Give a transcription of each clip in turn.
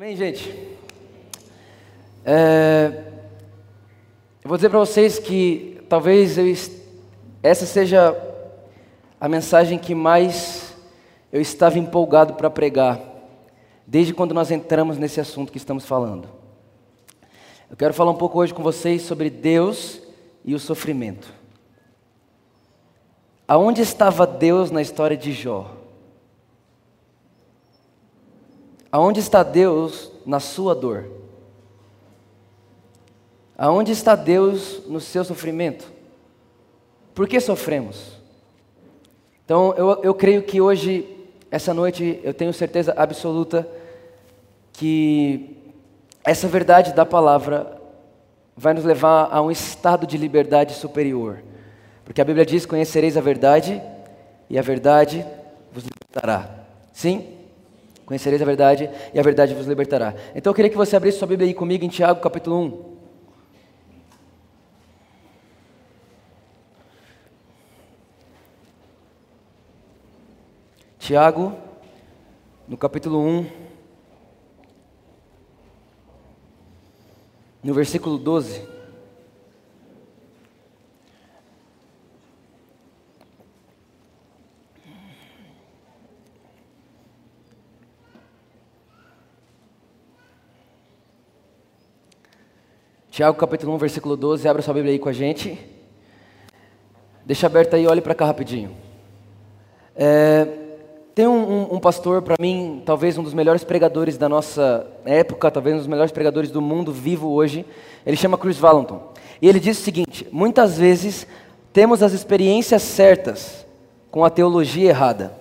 Amém, gente? É, eu vou dizer para vocês que talvez eu, essa seja a mensagem que mais eu estava empolgado para pregar, desde quando nós entramos nesse assunto que estamos falando. Eu quero falar um pouco hoje com vocês sobre Deus e o sofrimento. Aonde estava Deus na história de Jó? Aonde está Deus na sua dor? Aonde está Deus no seu sofrimento? Por que sofremos? Então, eu, eu creio que hoje, essa noite, eu tenho certeza absoluta que essa verdade da palavra vai nos levar a um estado de liberdade superior. Porque a Bíblia diz: Conhecereis a verdade, e a verdade vos libertará. Sim? Conhecereis a verdade e a verdade vos libertará. Então eu queria que você abrisse sua Bíblia aí comigo em Tiago capítulo 1. Tiago, no capítulo 1, no versículo 12. Tiago capítulo 1, versículo 12, abra sua Bíblia aí com a gente. Deixa aberta aí, olhe para cá rapidinho. É, tem um, um, um pastor, para mim, talvez um dos melhores pregadores da nossa época, talvez um dos melhores pregadores do mundo vivo hoje. Ele chama Chris Valentin. E ele diz o seguinte: muitas vezes temos as experiências certas com a teologia errada.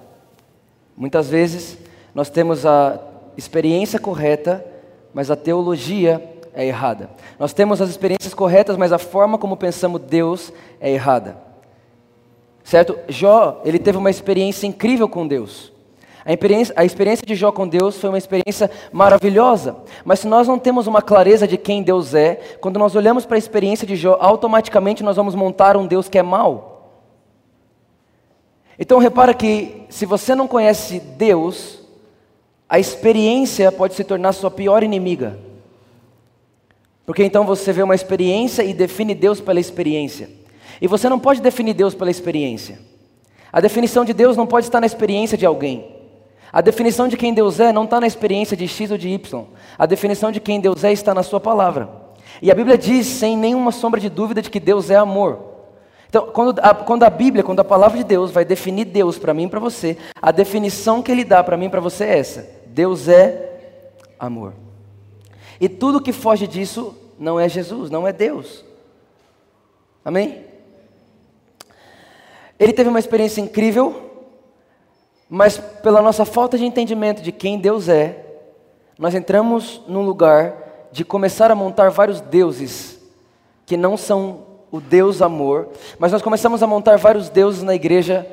Muitas vezes nós temos a experiência correta, mas a teologia é errada. Nós temos as experiências corretas, mas a forma como pensamos Deus é errada. Certo? Jó, ele teve uma experiência incrível com Deus. A experiência, a experiência de Jó com Deus foi uma experiência maravilhosa. Mas se nós não temos uma clareza de quem Deus é, quando nós olhamos para a experiência de Jó, automaticamente nós vamos montar um Deus que é mau. Então repara que se você não conhece Deus, a experiência pode se tornar sua pior inimiga. Porque então você vê uma experiência e define Deus pela experiência. E você não pode definir Deus pela experiência. A definição de Deus não pode estar na experiência de alguém. A definição de quem Deus é não está na experiência de X ou de Y. A definição de quem Deus é está na Sua palavra. E a Bíblia diz, sem nenhuma sombra de dúvida, de que Deus é amor. Então, quando a, quando a Bíblia, quando a palavra de Deus vai definir Deus para mim e para você, a definição que Ele dá para mim e para você é essa: Deus é amor. E tudo que foge disso não é Jesus, não é Deus. Amém? Ele teve uma experiência incrível, mas pela nossa falta de entendimento de quem Deus é, nós entramos num lugar de começar a montar vários deuses que não são o Deus amor, mas nós começamos a montar vários deuses na igreja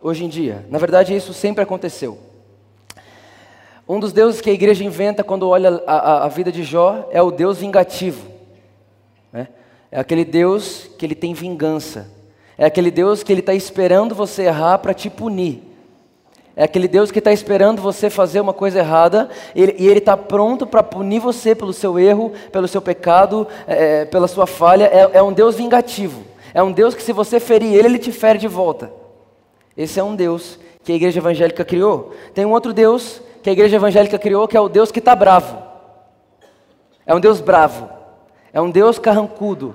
hoje em dia. Na verdade, isso sempre aconteceu. Um dos deuses que a igreja inventa quando olha a, a, a vida de Jó é o Deus vingativo. Né? É aquele Deus que ele tem vingança. É aquele Deus que ele está esperando você errar para te punir. É aquele Deus que está esperando você fazer uma coisa errada e Ele está pronto para punir você pelo seu erro, pelo seu pecado, é, pela sua falha. É, é um Deus vingativo. É um Deus que, se você ferir Ele, Ele te fere de volta. Esse é um Deus que a igreja evangélica criou. Tem um outro Deus que a igreja evangélica criou, que é o Deus que está bravo. É um Deus bravo. É um Deus carrancudo.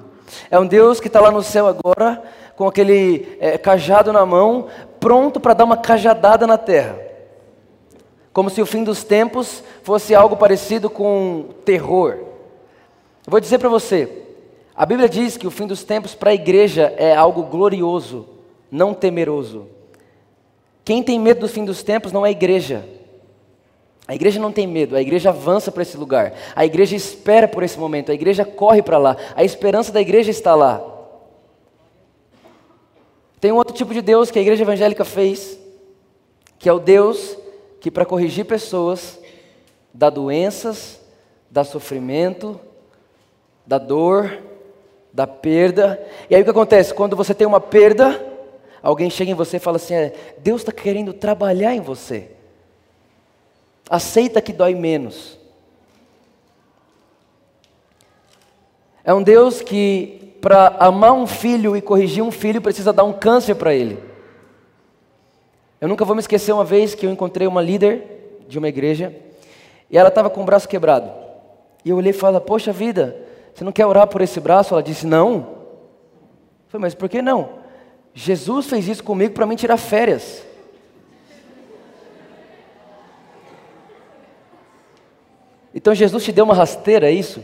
É um Deus que está lá no céu agora, com aquele é, cajado na mão, pronto para dar uma cajadada na terra. Como se o fim dos tempos fosse algo parecido com terror. Eu vou dizer para você, a Bíblia diz que o fim dos tempos para a igreja é algo glorioso, não temeroso. Quem tem medo do fim dos tempos não é a igreja, a igreja não tem medo, a igreja avança para esse lugar, a igreja espera por esse momento, a igreja corre para lá, a esperança da igreja está lá. Tem um outro tipo de Deus que a igreja evangélica fez, que é o Deus que, para corrigir pessoas, dá doenças, dá sofrimento, dá dor, dá perda. E aí o que acontece? Quando você tem uma perda, alguém chega em você e fala assim: é, Deus está querendo trabalhar em você. Aceita que dói menos. É um Deus que, para amar um filho e corrigir um filho, precisa dar um câncer para ele. Eu nunca vou me esquecer uma vez que eu encontrei uma líder de uma igreja e ela estava com o braço quebrado. E eu olhei e falei: Poxa vida, você não quer orar por esse braço? Ela disse: Não. Eu falei: Mas por que não? Jesus fez isso comigo para mim tirar férias. Então Jesus te deu uma rasteira, é isso?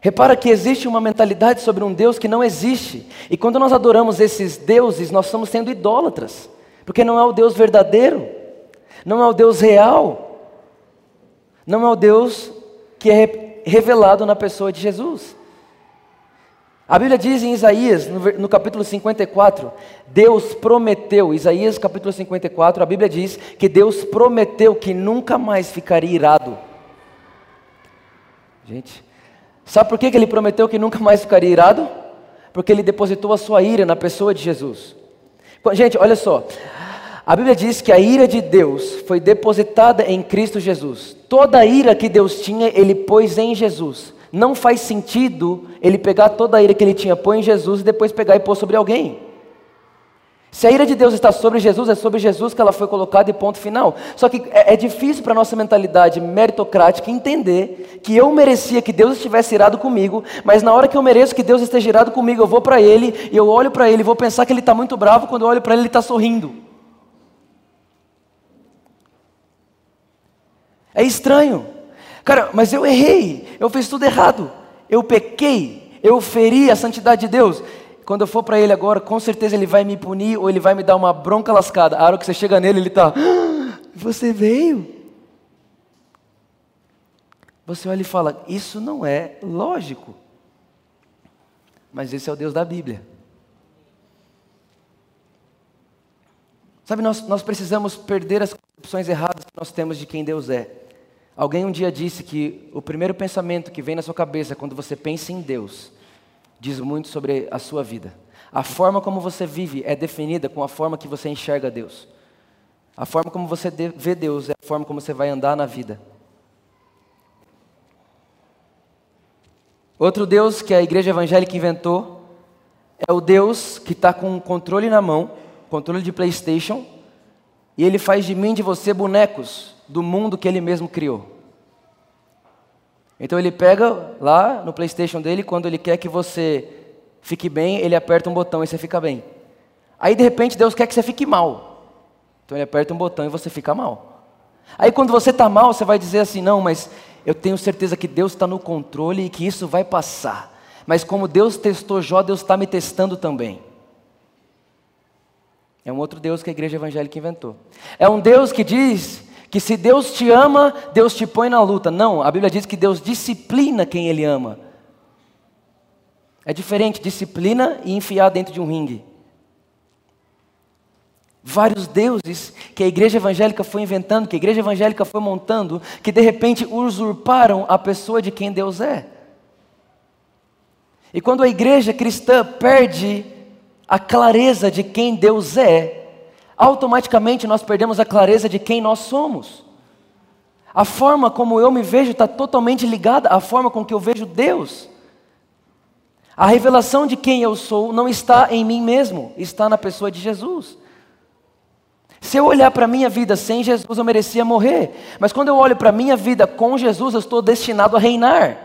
Repara que existe uma mentalidade sobre um Deus que não existe. E quando nós adoramos esses deuses, nós estamos sendo idólatras. Porque não é o Deus verdadeiro, não é o Deus real, não é o Deus que é revelado na pessoa de Jesus. A Bíblia diz em Isaías, no, capítulo 54, Deus prometeu, Isaías capítulo 54, a Bíblia diz que Deus prometeu que nunca mais ficaria irado. Gente, sabe por que ele prometeu que nunca mais ficaria irado? Porque ele depositou a sua ira na pessoa de Jesus. Gente, olha só, a Bíblia diz que a ira de Deus foi depositada em Cristo Jesus. Toda a ira que Deus tinha, ele pôs em Jesus. Não faz sentido ele pegar toda a ira que ele tinha, pôr em Jesus e depois pegar e pôr sobre alguém. Se a ira de Deus está sobre Jesus, é sobre Jesus que ela foi colocada e ponto final. Só que é, é difícil para a nossa mentalidade meritocrática entender que eu merecia que Deus estivesse irado comigo, mas na hora que eu mereço que Deus esteja irado comigo, eu vou para Ele e eu olho para Ele vou pensar que Ele está muito bravo, quando eu olho para Ele, Ele está sorrindo. É estranho. Cara, mas eu errei, eu fiz tudo errado, eu pequei, eu feri a santidade de Deus. Quando eu for para Ele agora, com certeza Ele vai me punir ou Ele vai me dar uma bronca lascada. A hora que você chega nele, Ele está, ah, você veio. Você olha e fala, isso não é lógico. Mas esse é o Deus da Bíblia. Sabe, nós, nós precisamos perder as concepções erradas que nós temos de quem Deus é. Alguém um dia disse que o primeiro pensamento que vem na sua cabeça quando você pensa em Deus diz muito sobre a sua vida. A forma como você vive é definida com a forma que você enxerga Deus. A forma como você vê Deus é a forma como você vai andar na vida. Outro Deus que a igreja evangélica inventou é o Deus que está com o controle na mão, controle de PlayStation, e ele faz de mim e de você bonecos do mundo que ele mesmo criou. Então ele pega lá no PlayStation dele, quando ele quer que você fique bem, ele aperta um botão e você fica bem. Aí de repente Deus quer que você fique mal. Então ele aperta um botão e você fica mal. Aí quando você está mal, você vai dizer assim: não, mas eu tenho certeza que Deus está no controle e que isso vai passar. Mas como Deus testou Jó, Deus está me testando também. É um outro Deus que a igreja evangélica inventou. É um Deus que diz que se Deus te ama, Deus te põe na luta. Não, a Bíblia diz que Deus disciplina quem Ele ama. É diferente disciplina e enfiar dentro de um ringue. Vários deuses que a igreja evangélica foi inventando, que a igreja evangélica foi montando, que de repente usurparam a pessoa de quem Deus é. E quando a igreja cristã perde a clareza de quem Deus é, automaticamente nós perdemos a clareza de quem nós somos. A forma como eu me vejo está totalmente ligada à forma com que eu vejo Deus. A revelação de quem eu sou não está em mim mesmo, está na pessoa de Jesus. Se eu olhar para a minha vida sem Jesus, eu merecia morrer. Mas quando eu olho para a minha vida com Jesus, eu estou destinado a reinar.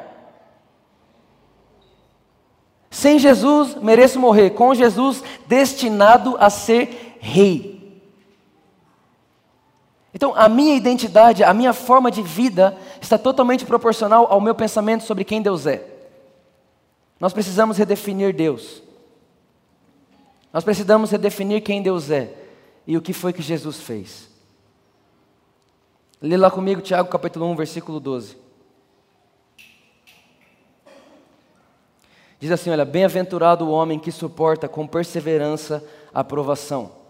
Sem Jesus, mereço morrer. Com Jesus, destinado a ser rei. Então, a minha identidade, a minha forma de vida está totalmente proporcional ao meu pensamento sobre quem Deus é. Nós precisamos redefinir Deus. Nós precisamos redefinir quem Deus é e o que foi que Jesus fez. Lê lá comigo Tiago capítulo 1, versículo 12. Diz assim: Olha, bem-aventurado o homem que suporta com perseverança a aprovação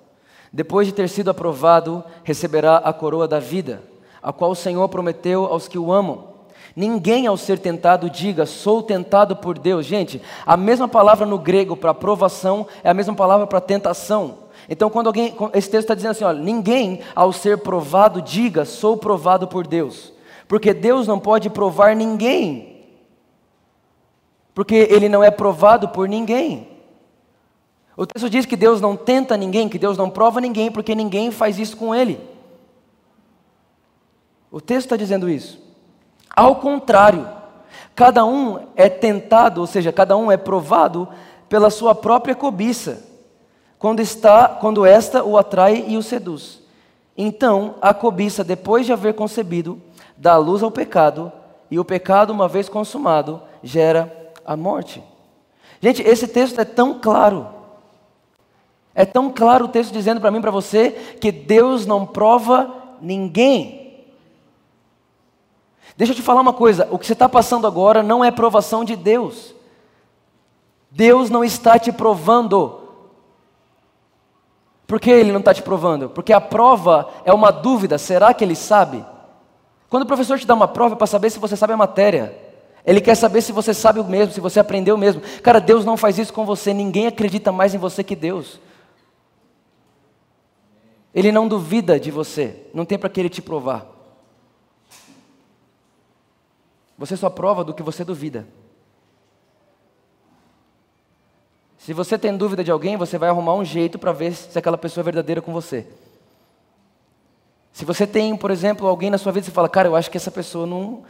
depois de ter sido aprovado, receberá a coroa da vida, a qual o Senhor prometeu aos que o amam. Ninguém, ao ser tentado, diga, sou tentado por Deus. Gente, a mesma palavra no grego para aprovação é a mesma palavra para tentação. Então, quando alguém, esse texto está dizendo assim: olha, ninguém, ao ser provado, diga, sou provado por Deus. Porque Deus não pode provar ninguém. Porque ele não é provado por ninguém. O texto diz que Deus não tenta ninguém, que Deus não prova ninguém, porque ninguém faz isso com ele. O texto está dizendo isso. Ao contrário, cada um é tentado, ou seja, cada um é provado pela sua própria cobiça, quando está, quando esta o atrai e o seduz. Então, a cobiça, depois de haver concebido, dá luz ao pecado, e o pecado, uma vez consumado, gera a morte. Gente, esse texto é tão claro. É tão claro o texto dizendo para mim, para você, que Deus não prova ninguém. Deixa eu te falar uma coisa: o que você está passando agora não é provação de Deus. Deus não está te provando. Por que Ele não está te provando? Porque a prova é uma dúvida: será que Ele sabe? Quando o professor te dá uma prova é para saber se você sabe a matéria. Ele quer saber se você sabe o mesmo, se você aprendeu o mesmo. Cara, Deus não faz isso com você. Ninguém acredita mais em você que Deus. Ele não duvida de você, não tem para que ele te provar. Você só prova do que você duvida. Se você tem dúvida de alguém, você vai arrumar um jeito para ver se aquela pessoa é verdadeira com você. Se você tem, por exemplo, alguém na sua vida você fala, cara, eu acho que essa pessoa não.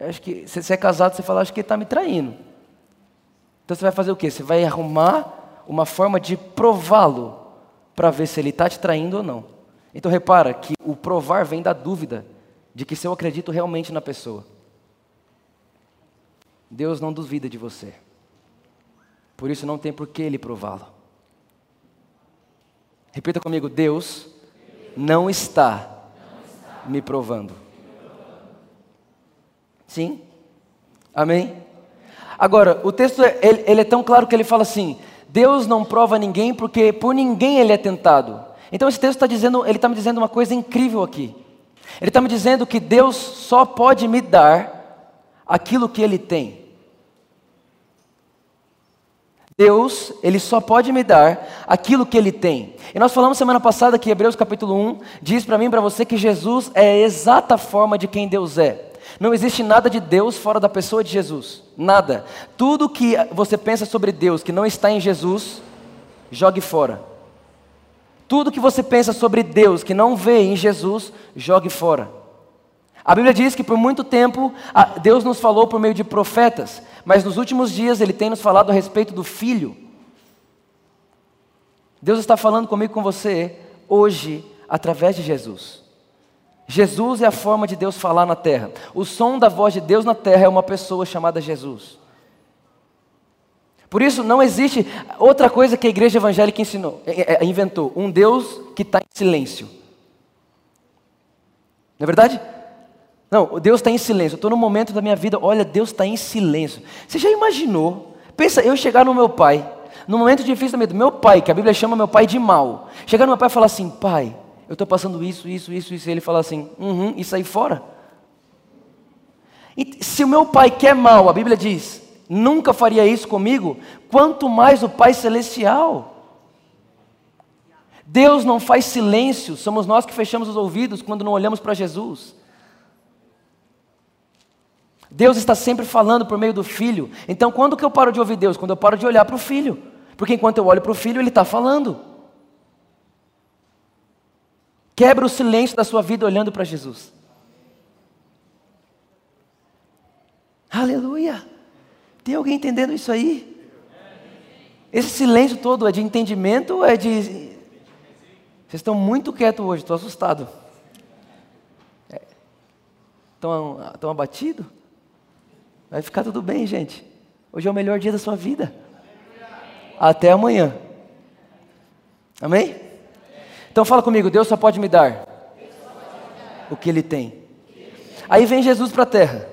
acho que se você é casado, você fala, acho que ele está me traindo. Então você vai fazer o quê? Você vai arrumar uma forma de prová-lo para ver se ele está te traindo ou não. Então repara que o provar vem da dúvida de que se eu acredito realmente na pessoa. Deus não duvida de você. Por isso não tem por que ele prová-lo. Repita comigo: Deus não está me provando. Sim? Amém? Agora, o texto ele, ele é tão claro que ele fala assim: Deus não prova ninguém porque por ninguém ele é tentado. Então esse texto está dizendo, ele está me dizendo uma coisa incrível aqui. Ele está me dizendo que Deus só pode me dar aquilo que Ele tem. Deus, Ele só pode me dar aquilo que Ele tem. E nós falamos semana passada que Hebreus capítulo 1 diz para mim e para você que Jesus é a exata forma de quem Deus é. Não existe nada de Deus fora da pessoa de Jesus. Nada. Tudo que você pensa sobre Deus que não está em Jesus, jogue fora. Tudo que você pensa sobre Deus que não vê em Jesus, jogue fora. A Bíblia diz que por muito tempo Deus nos falou por meio de profetas, mas nos últimos dias Ele tem nos falado a respeito do Filho. Deus está falando comigo com você hoje através de Jesus. Jesus é a forma de Deus falar na terra. O som da voz de Deus na terra é uma pessoa chamada Jesus. Por isso, não existe outra coisa que a igreja evangélica ensinou, é, é, é, inventou: um Deus que está em silêncio. Não é verdade? Não, Deus está em silêncio. Estou no momento da minha vida, olha, Deus está em silêncio. Você já imaginou? Pensa, eu chegar no meu pai, no momento difícil da minha vida, meu pai, que a Bíblia chama meu pai de mal, chegar no meu pai e falar assim: pai, eu estou passando isso, isso, isso, isso, e ele fala assim: uhum, e sair fora. E se o meu pai quer mal, a Bíblia diz, nunca faria isso comigo, quanto mais o Pai Celestial. Deus não faz silêncio, somos nós que fechamos os ouvidos quando não olhamos para Jesus. Deus está sempre falando por meio do Filho. Então, quando que eu paro de ouvir Deus? Quando eu paro de olhar para o Filho. Porque enquanto eu olho para o Filho, Ele está falando. Quebra o silêncio da sua vida olhando para Jesus. Aleluia! Tem alguém entendendo isso aí? Esse silêncio todo é de entendimento ou é de. Vocês estão muito quietos hoje, estou assustado. Estão, é. estão abatidos? Vai ficar tudo bem, gente. Hoje é o melhor dia da sua vida. Até amanhã. Amém? Então fala comigo, Deus só pode me dar o que Ele tem. Aí vem Jesus para a terra.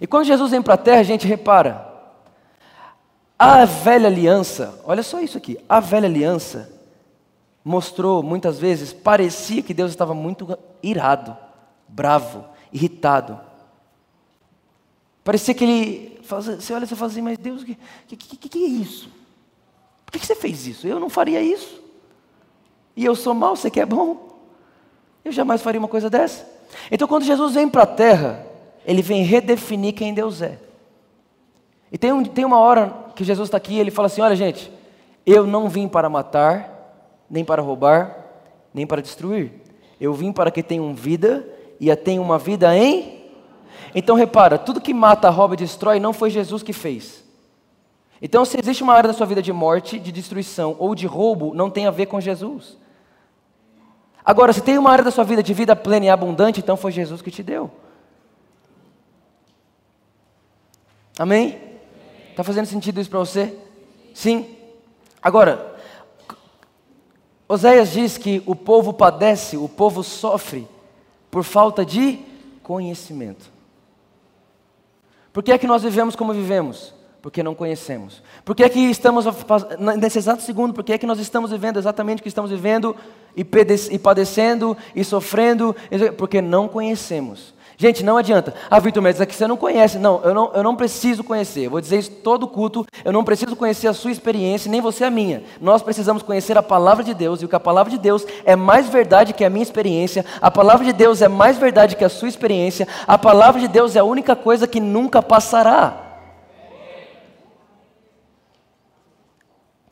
E quando Jesus vem para a terra, a gente repara, a velha aliança, olha só isso aqui, a velha aliança mostrou muitas vezes, parecia que Deus estava muito irado, bravo, irritado. Parecia que ele, você olha e fala assim, mas Deus, o que, que, que, que, é isso? Por que, que você fez isso? Eu não faria isso. E eu sou mal, você que é bom. Eu jamais faria uma coisa dessa. Então, quando Jesus vem para a terra, ele vem redefinir quem Deus é. E tem, um, tem uma hora que Jesus está aqui e ele fala assim: Olha, gente, eu não vim para matar, nem para roubar, nem para destruir. Eu vim para que tenham vida e a tenham uma vida em. Então repara, tudo que mata, rouba e destrói não foi Jesus que fez. Então, se existe uma área da sua vida de morte, de destruição ou de roubo, não tem a ver com Jesus. Agora, se tem uma área da sua vida de vida plena e abundante, então foi Jesus que te deu. Amém? Está fazendo sentido isso para você? Sim. Agora, Oséias diz que o povo padece, o povo sofre por falta de conhecimento. Por que é que nós vivemos como vivemos? Porque não conhecemos. Por que é que estamos, nesse exato segundo, por que é que nós estamos vivendo exatamente o que estamos vivendo e padecendo e sofrendo? Porque não conhecemos. Gente, não adianta. Ah, Vitor, mas é que você não conhece. Não eu, não, eu não preciso conhecer. Vou dizer isso todo culto. Eu não preciso conhecer a sua experiência, nem você a minha. Nós precisamos conhecer a palavra de Deus. E o que a palavra de Deus é mais verdade que a minha experiência. A palavra de Deus é mais verdade que a sua experiência. A palavra de Deus é a única coisa que nunca passará.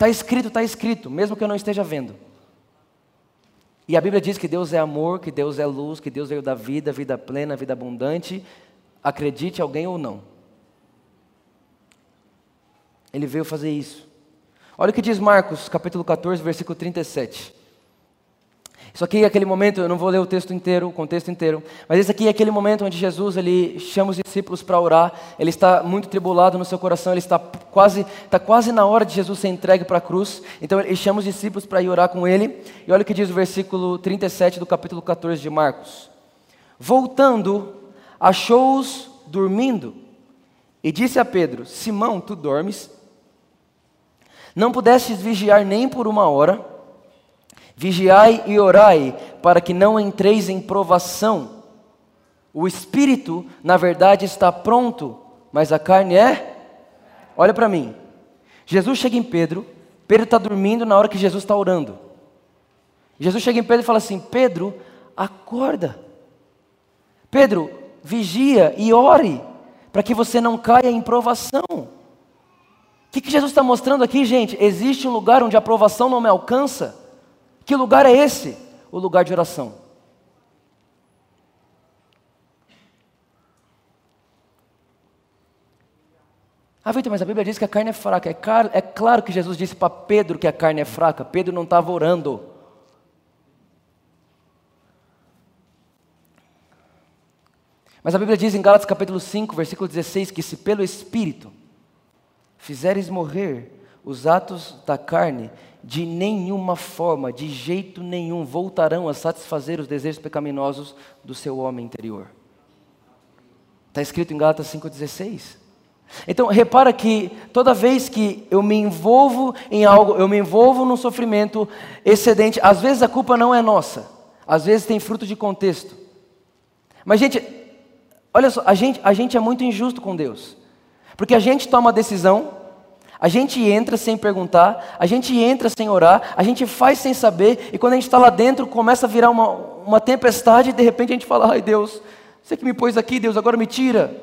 Está escrito, está escrito, mesmo que eu não esteja vendo. E a Bíblia diz que Deus é amor, que Deus é luz, que Deus veio da vida, vida plena, vida abundante. Acredite alguém ou não. Ele veio fazer isso. Olha o que diz Marcos, capítulo 14, versículo 37. Isso aqui é aquele momento, eu não vou ler o texto inteiro, o contexto inteiro, mas esse aqui é aquele momento onde Jesus ele chama os discípulos para orar, ele está muito tribulado no seu coração, ele está quase, está quase na hora de Jesus ser entregue para a cruz, então ele chama os discípulos para ir orar com ele, e olha o que diz o versículo 37 do capítulo 14 de Marcos. Voltando, achou-os dormindo, e disse a Pedro: Simão, tu dormes? Não pudestes vigiar nem por uma hora? Vigiai e orai, para que não entreis em provação. O espírito, na verdade, está pronto, mas a carne é. Olha para mim. Jesus chega em Pedro, Pedro está dormindo na hora que Jesus está orando. Jesus chega em Pedro e fala assim: Pedro, acorda. Pedro, vigia e ore, para que você não caia em provação. O que, que Jesus está mostrando aqui, gente? Existe um lugar onde a provação não me alcança. Que lugar é esse? O lugar de oração. Ah, Vitor, mas a Bíblia diz que a carne é fraca. É claro, é claro que Jesus disse para Pedro que a carne é fraca. Pedro não estava orando. Mas a Bíblia diz em Gálatas capítulo 5, versículo 16, que se pelo Espírito fizeres morrer os atos da carne, de nenhuma forma, de jeito nenhum, voltarão a satisfazer os desejos pecaminosos do seu homem interior. Está escrito em Gálatas 5,16. Então, repara que toda vez que eu me envolvo em algo, eu me envolvo num sofrimento excedente, às vezes a culpa não é nossa, às vezes tem fruto de contexto. Mas, gente, olha só, a gente, a gente é muito injusto com Deus, porque a gente toma a decisão, a gente entra sem perguntar, a gente entra sem orar, a gente faz sem saber, e quando a gente está lá dentro, começa a virar uma, uma tempestade, e de repente a gente fala: ai Deus, você que me pôs aqui, Deus, agora me tira.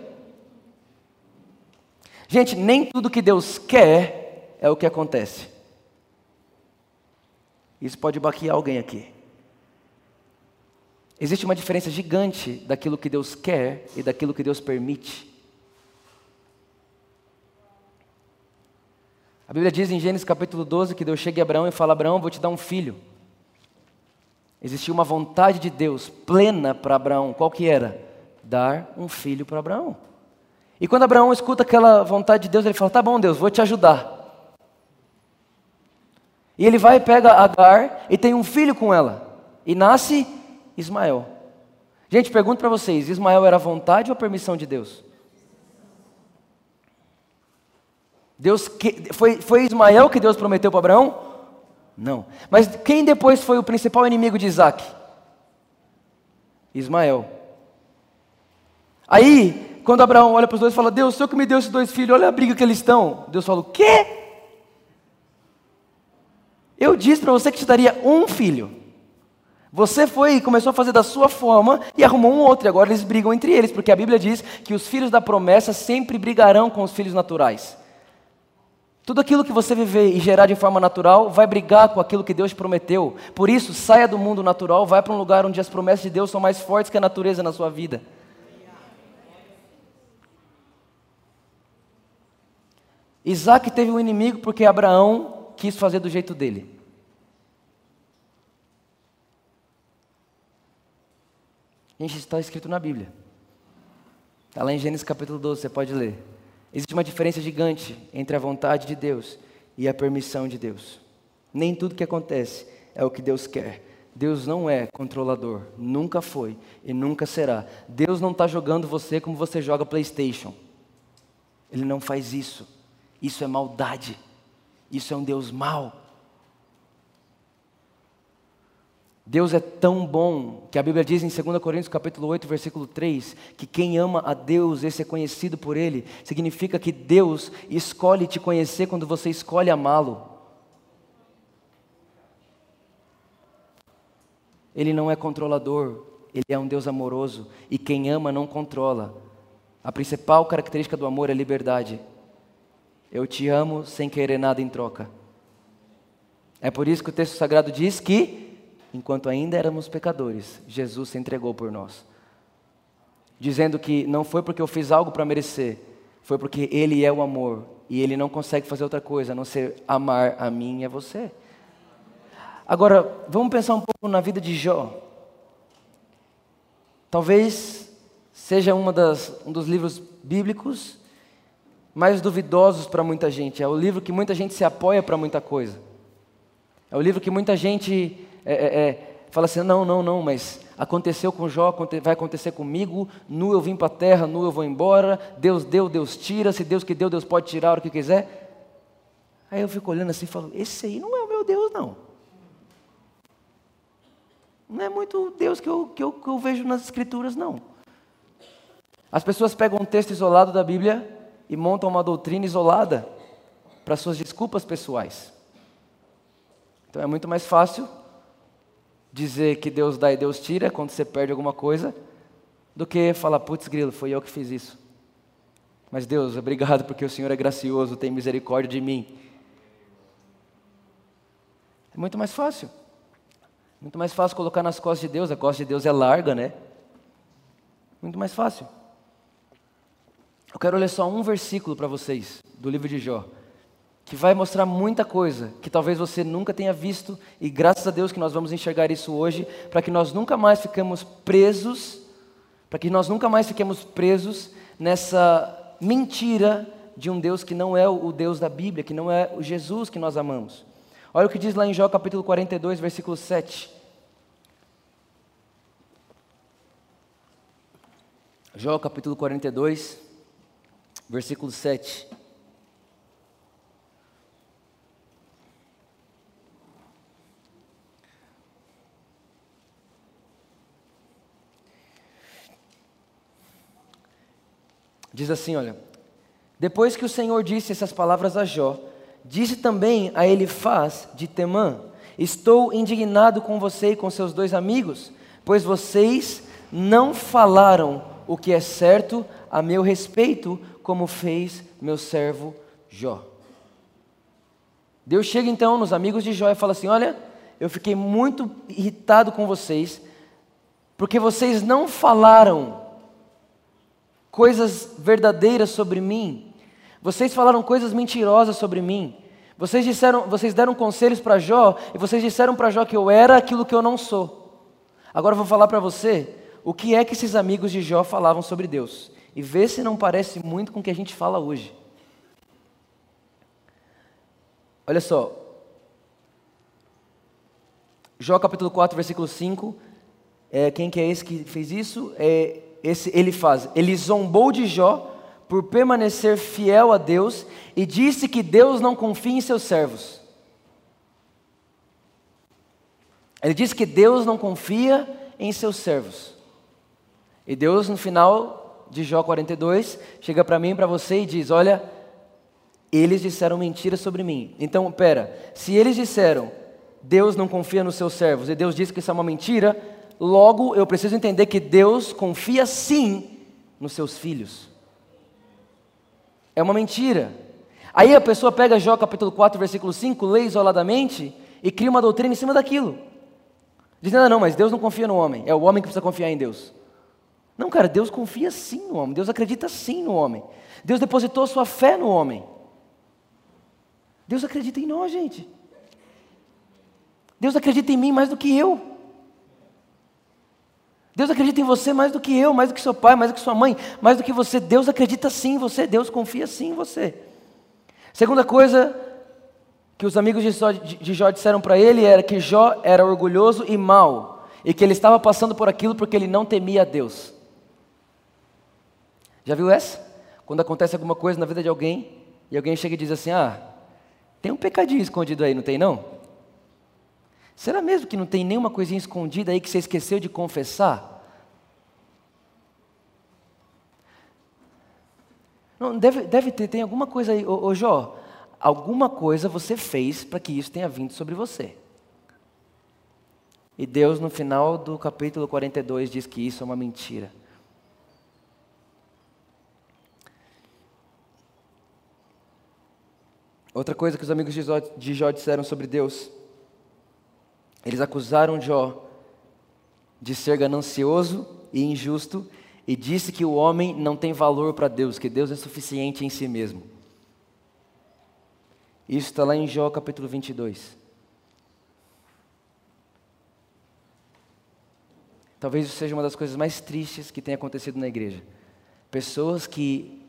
Gente, nem tudo que Deus quer é o que acontece. Isso pode baquear alguém aqui. Existe uma diferença gigante daquilo que Deus quer e daquilo que Deus permite. A Bíblia diz em Gênesis capítulo 12 que Deus chega a Abraão e fala: Abraão, vou te dar um filho. Existia uma vontade de Deus plena para Abraão. Qual que era? Dar um filho para Abraão. E quando Abraão escuta aquela vontade de Deus, ele fala: Tá bom, Deus, vou te ajudar. E ele vai e pega Agar e tem um filho com ela. E nasce Ismael. Gente, pergunto para vocês: Ismael era vontade ou permissão de Deus? Deus que, foi, foi Ismael que Deus prometeu para Abraão? Não. Mas quem depois foi o principal inimigo de Isaac? Ismael. Aí, quando Abraão olha para os dois e fala: Deus, o Senhor que me deu esses dois filhos, olha a briga que eles estão. Deus fala: O quê? Eu disse para você que te daria um filho. Você foi e começou a fazer da sua forma e arrumou um outro, e agora eles brigam entre eles, porque a Bíblia diz que os filhos da promessa sempre brigarão com os filhos naturais. Tudo aquilo que você viver e gerar de forma natural vai brigar com aquilo que Deus prometeu. Por isso, saia do mundo natural, vai para um lugar onde as promessas de Deus são mais fortes que a natureza na sua vida. Isaac teve um inimigo porque Abraão quis fazer do jeito dele. Gente, está escrito na Bíblia. Está lá em Gênesis capítulo 12, você pode ler. Existe uma diferença gigante entre a vontade de Deus e a permissão de Deus. Nem tudo que acontece é o que Deus quer. Deus não é controlador, nunca foi e nunca será. Deus não está jogando você como você joga PlayStation. Ele não faz isso. Isso é maldade. Isso é um Deus mau. Deus é tão bom que a Bíblia diz em 2 Coríntios capítulo 8, versículo 3, que quem ama a Deus, esse é conhecido por ele, significa que Deus escolhe te conhecer quando você escolhe amá-lo. Ele não é controlador, ele é um Deus amoroso e quem ama não controla. A principal característica do amor é liberdade. Eu te amo sem querer nada em troca. É por isso que o texto sagrado diz que, enquanto ainda éramos pecadores, Jesus se entregou por nós. Dizendo que não foi porque eu fiz algo para merecer, foi porque Ele é o amor e Ele não consegue fazer outra coisa a não ser amar a mim e a você. Agora, vamos pensar um pouco na vida de Jó. Talvez seja das, um dos livros bíblicos mais duvidosos para muita gente. É o livro que muita gente se apoia para muita coisa. É o livro que muita gente é, é, é, fala assim: não, não, não, mas aconteceu com Jó, vai acontecer comigo. Nu eu vim para a terra, nu eu vou embora. Deus deu, Deus tira. Se Deus que deu, Deus pode tirar o que quiser. Aí eu fico olhando assim e falo: esse aí não é o meu Deus, não. Não é muito Deus que eu, que eu, que eu vejo nas Escrituras, não. As pessoas pegam um texto isolado da Bíblia e montam uma doutrina isolada para suas desculpas pessoais. Então é muito mais fácil dizer que Deus dá e Deus tira quando você perde alguma coisa, do que falar, putz, grilo, foi eu que fiz isso. Mas Deus, obrigado porque o Senhor é gracioso, tem misericórdia de mim. É muito mais fácil. Muito mais fácil colocar nas costas de Deus, a costa de Deus é larga, né? Muito mais fácil. Eu quero ler só um versículo para vocês do livro de Jó, que vai mostrar muita coisa que talvez você nunca tenha visto, e graças a Deus que nós vamos enxergar isso hoje, para que nós nunca mais fiquemos presos, para que nós nunca mais fiquemos presos nessa mentira de um Deus que não é o Deus da Bíblia, que não é o Jesus que nós amamos. Olha o que diz lá em Jó capítulo 42, versículo 7. Jó capítulo 42, versículo 7. Diz assim, olha: Depois que o Senhor disse essas palavras a Jó, disse também a Elifaz de Temã: Estou indignado com você e com seus dois amigos, pois vocês não falaram o que é certo a meu respeito, como fez meu servo Jó. Deus chega então nos amigos de Jó e fala assim: Olha, eu fiquei muito irritado com vocês, porque vocês não falaram coisas verdadeiras sobre mim, vocês falaram coisas mentirosas sobre mim. Vocês disseram, vocês deram conselhos para Jó e vocês disseram para Jó que eu era aquilo que eu não sou. Agora eu vou falar para você o que é que esses amigos de Jó falavam sobre Deus e ver se não parece muito com o que a gente fala hoje. Olha só. Jó capítulo 4, versículo 5. É, quem que é esse que fez isso? É, esse, ele faz. Ele zombou de Jó por permanecer fiel a Deus e disse que Deus não confia em seus servos. Ele disse que Deus não confia em seus servos. E Deus, no final, de Jó 42 chega para mim e para você e diz: Olha, eles disseram mentiras sobre mim. Então, pera, se eles disseram Deus não confia nos seus servos e Deus diz que isso é uma mentira, logo eu preciso entender que Deus confia sim nos seus filhos. É uma mentira. Aí a pessoa pega Jó capítulo 4, versículo 5, lê isoladamente e cria uma doutrina em cima daquilo. Diz, não, não, mas Deus não confia no homem, é o homem que precisa confiar em Deus. Não, cara, Deus confia sim no homem, Deus acredita sim no homem. Deus depositou sua fé no homem. Deus acredita em nós, gente. Deus acredita em mim mais do que eu. Deus acredita em você mais do que eu, mais do que seu pai, mais do que sua mãe, mais do que você. Deus acredita sim em você, Deus confia sim em você. Segunda coisa que os amigos de Jó, disseram para ele era que Jó era orgulhoso e mau, e que ele estava passando por aquilo porque ele não temia a Deus. Já viu essa? Quando acontece alguma coisa na vida de alguém, e alguém chega e diz assim: Ah, tem um pecadinho escondido aí, não tem não? Será mesmo que não tem nenhuma coisinha escondida aí que você esqueceu de confessar? Não, deve, deve ter, tem alguma coisa aí. Ô, ô Jó, alguma coisa você fez para que isso tenha vindo sobre você. E Deus, no final do capítulo 42, diz que isso é uma mentira. Outra coisa que os amigos de Jó, de Jó disseram sobre Deus, eles acusaram Jó de ser ganancioso e injusto e disse que o homem não tem valor para Deus, que Deus é suficiente em si mesmo. Isso está lá em Jó capítulo 22. Talvez isso seja uma das coisas mais tristes que tem acontecido na igreja. Pessoas que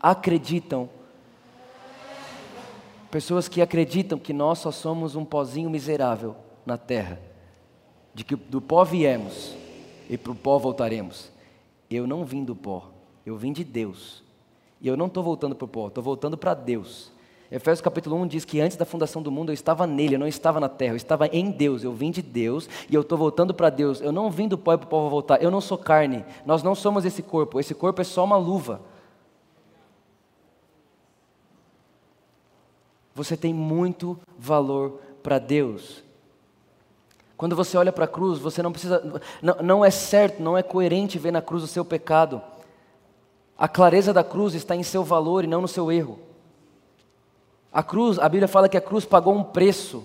acreditam Pessoas que acreditam que nós só somos um pozinho miserável na terra, de que do pó viemos e para o pó voltaremos. Eu não vim do pó, eu vim de Deus. E eu não estou voltando para o pó, estou voltando para Deus. Efésios capítulo 1 diz que antes da fundação do mundo eu estava nele, eu não estava na terra, eu estava em Deus, eu vim de Deus e eu estou voltando para Deus. Eu não vim do pó e para o pó voltar, eu não sou carne, nós não somos esse corpo, esse corpo é só uma luva. você tem muito valor para Deus. Quando você olha para a cruz, você não precisa, não, não é certo, não é coerente ver na cruz o seu pecado. A clareza da cruz está em seu valor e não no seu erro. A cruz, a Bíblia fala que a cruz pagou um preço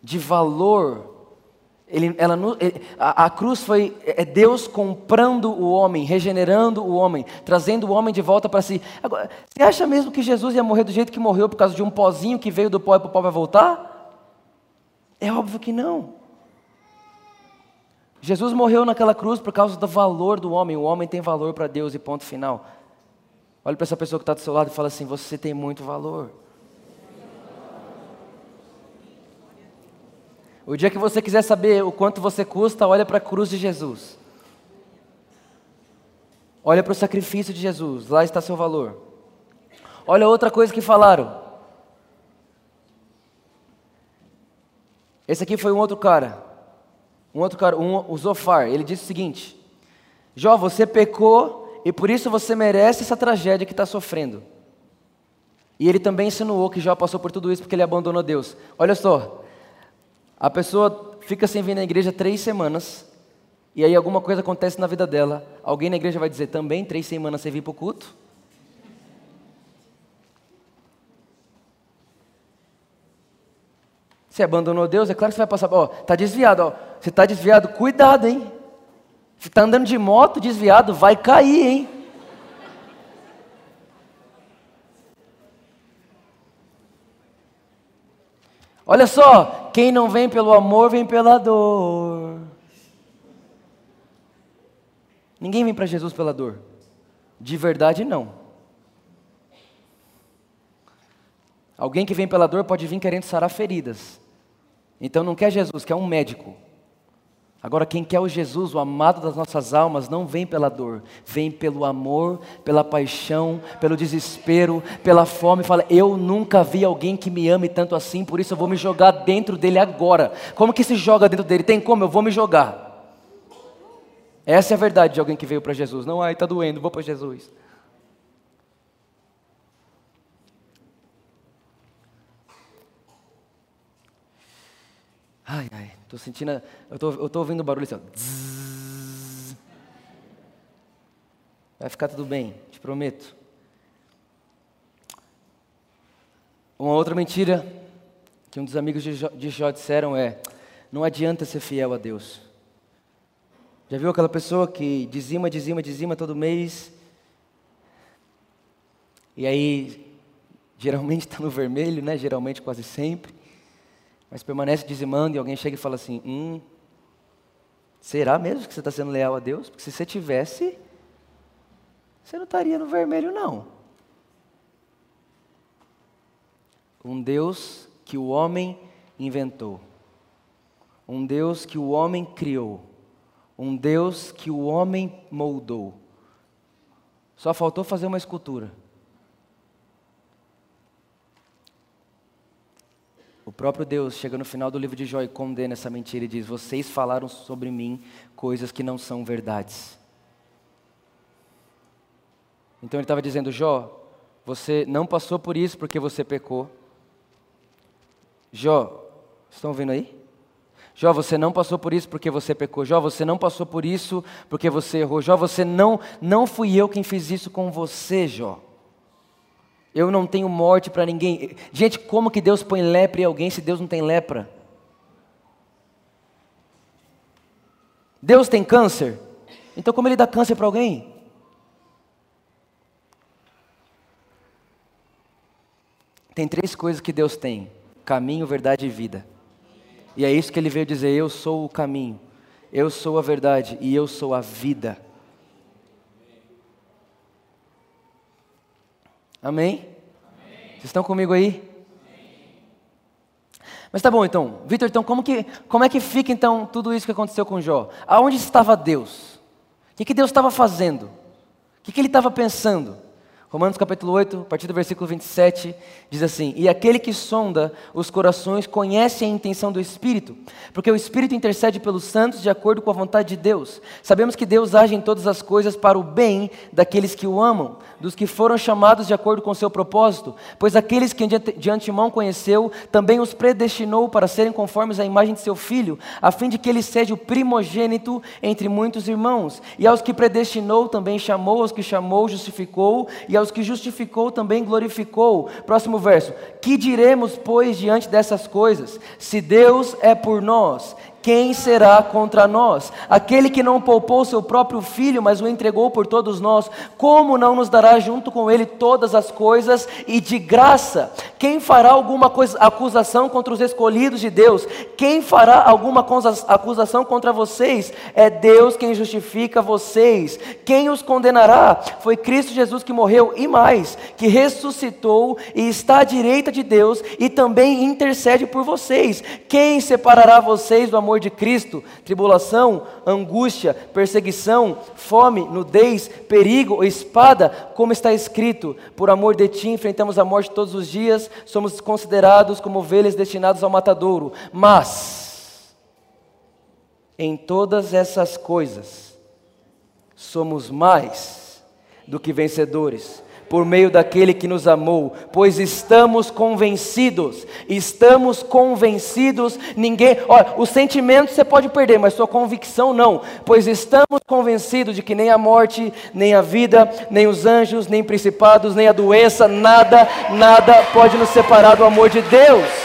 de valor ele, ela, a, a, cruz foi é Deus comprando o homem, regenerando o homem, trazendo o homem de volta para si. Agora, você acha mesmo que Jesus ia morrer do jeito que morreu por causa de um pozinho que veio do pó e para o pó vai voltar? É óbvio que não. Jesus morreu naquela cruz por causa do valor do homem. O homem tem valor para Deus e ponto final. Olha para essa pessoa que está do seu lado e fala assim: Você tem muito valor. O dia que você quiser saber o quanto você custa, olha para a cruz de Jesus. Olha para o sacrifício de Jesus, lá está seu valor. Olha outra coisa que falaram. Esse aqui foi um outro cara. Um outro cara, um, o Zofar. Ele disse o seguinte: Jó, você pecou e por isso você merece essa tragédia que está sofrendo. E ele também insinuou que Jó passou por tudo isso porque ele abandonou Deus. Olha só, a pessoa fica sem vir na igreja três semanas, e aí alguma coisa acontece na vida dela. Alguém na igreja vai dizer também três semanas sem vir para o culto? Você abandonou Deus, é claro que você vai passar. Ó, tá desviado, ó. Você está desviado, cuidado, hein? Você está andando de moto desviado, vai cair, hein? Olha só, quem não vem pelo amor, vem pela dor. Ninguém vem para Jesus pela dor. De verdade, não. Alguém que vem pela dor pode vir querendo sarar feridas. Então não quer Jesus, quer um médico. Agora, quem quer o Jesus, o amado das nossas almas, não vem pela dor, vem pelo amor, pela paixão, pelo desespero, pela fome. Fala, eu nunca vi alguém que me ame tanto assim, por isso eu vou me jogar dentro dele agora. Como que se joga dentro dele? Tem como? Eu vou me jogar. Essa é a verdade de alguém que veio para Jesus. Não, ai, está doendo, vou para Jesus. Ai, ai, tô sentindo. Eu tô, eu tô ouvindo o barulho assim, ó. Vai ficar tudo bem, te prometo. Uma outra mentira que um dos amigos de Jó, de Jó disseram é: não adianta ser fiel a Deus. Já viu aquela pessoa que dizima, dizima, dizima todo mês? E aí, geralmente está no vermelho, né? Geralmente, quase sempre. Mas permanece dizimando e alguém chega e fala assim: Hum, será mesmo que você está sendo leal a Deus? Porque se você tivesse, você não estaria no vermelho, não. Um Deus que o homem inventou. Um Deus que o homem criou. Um Deus que o homem moldou. Só faltou fazer uma escultura. O próprio Deus chega no final do livro de Jó e condena essa mentira e diz: Vocês falaram sobre mim coisas que não são verdades. Então ele estava dizendo: Jó, você não passou por isso porque você pecou. Jó, estão ouvindo aí? Jó, você não passou por isso porque você pecou. Jó, você não passou por isso porque você errou. Jó, você não, não fui eu quem fiz isso com você, Jó. Eu não tenho morte para ninguém. Gente, como que Deus põe lepra em alguém se Deus não tem lepra? Deus tem câncer? Então como ele dá câncer para alguém? Tem três coisas que Deus tem: caminho, verdade e vida. E é isso que ele veio dizer: Eu sou o caminho, eu sou a verdade e eu sou a vida. Amém? Amém. Vocês estão comigo aí? Mas tá bom então, Vitor, então como, que, como é que fica então tudo isso que aconteceu com Jó? Aonde estava Deus? O que, que Deus estava fazendo? O que, que ele estava pensando? Romanos capítulo 8, a partir do versículo 27, diz assim: E aquele que sonda os corações conhece a intenção do Espírito, porque o Espírito intercede pelos santos de acordo com a vontade de Deus. Sabemos que Deus age em todas as coisas para o bem daqueles que o amam, dos que foram chamados de acordo com o seu propósito, pois aqueles que de antemão conheceu, também os predestinou para serem conformes à imagem de seu filho, a fim de que ele seja o primogênito entre muitos irmãos. E aos que predestinou, também chamou, aos que chamou, justificou, e aos os que justificou também glorificou. Próximo verso. Que diremos, pois, diante dessas coisas? Se Deus é por nós, quem será contra nós? Aquele que não poupou seu próprio filho, mas o entregou por todos nós, como não nos dará junto com ele todas as coisas e de graça? Quem fará alguma coisa, acusação contra os escolhidos de Deus? Quem fará alguma acusação contra vocês? É Deus quem justifica vocês. Quem os condenará? Foi Cristo Jesus que morreu e mais, que ressuscitou e está à direita de Deus e também intercede por vocês. Quem separará vocês do amor de Cristo, tribulação, angústia, perseguição, fome, nudez, perigo espada, como está escrito: por amor de ti enfrentamos a morte todos os dias, somos considerados como ovelhas destinadas ao matadouro. Mas, em todas essas coisas, somos mais do que vencedores por meio daquele que nos amou, pois estamos convencidos, estamos convencidos, ninguém, olha, o sentimento você pode perder, mas sua convicção não, pois estamos convencidos de que nem a morte, nem a vida, nem os anjos, nem principados, nem a doença, nada, nada pode nos separar do amor de Deus.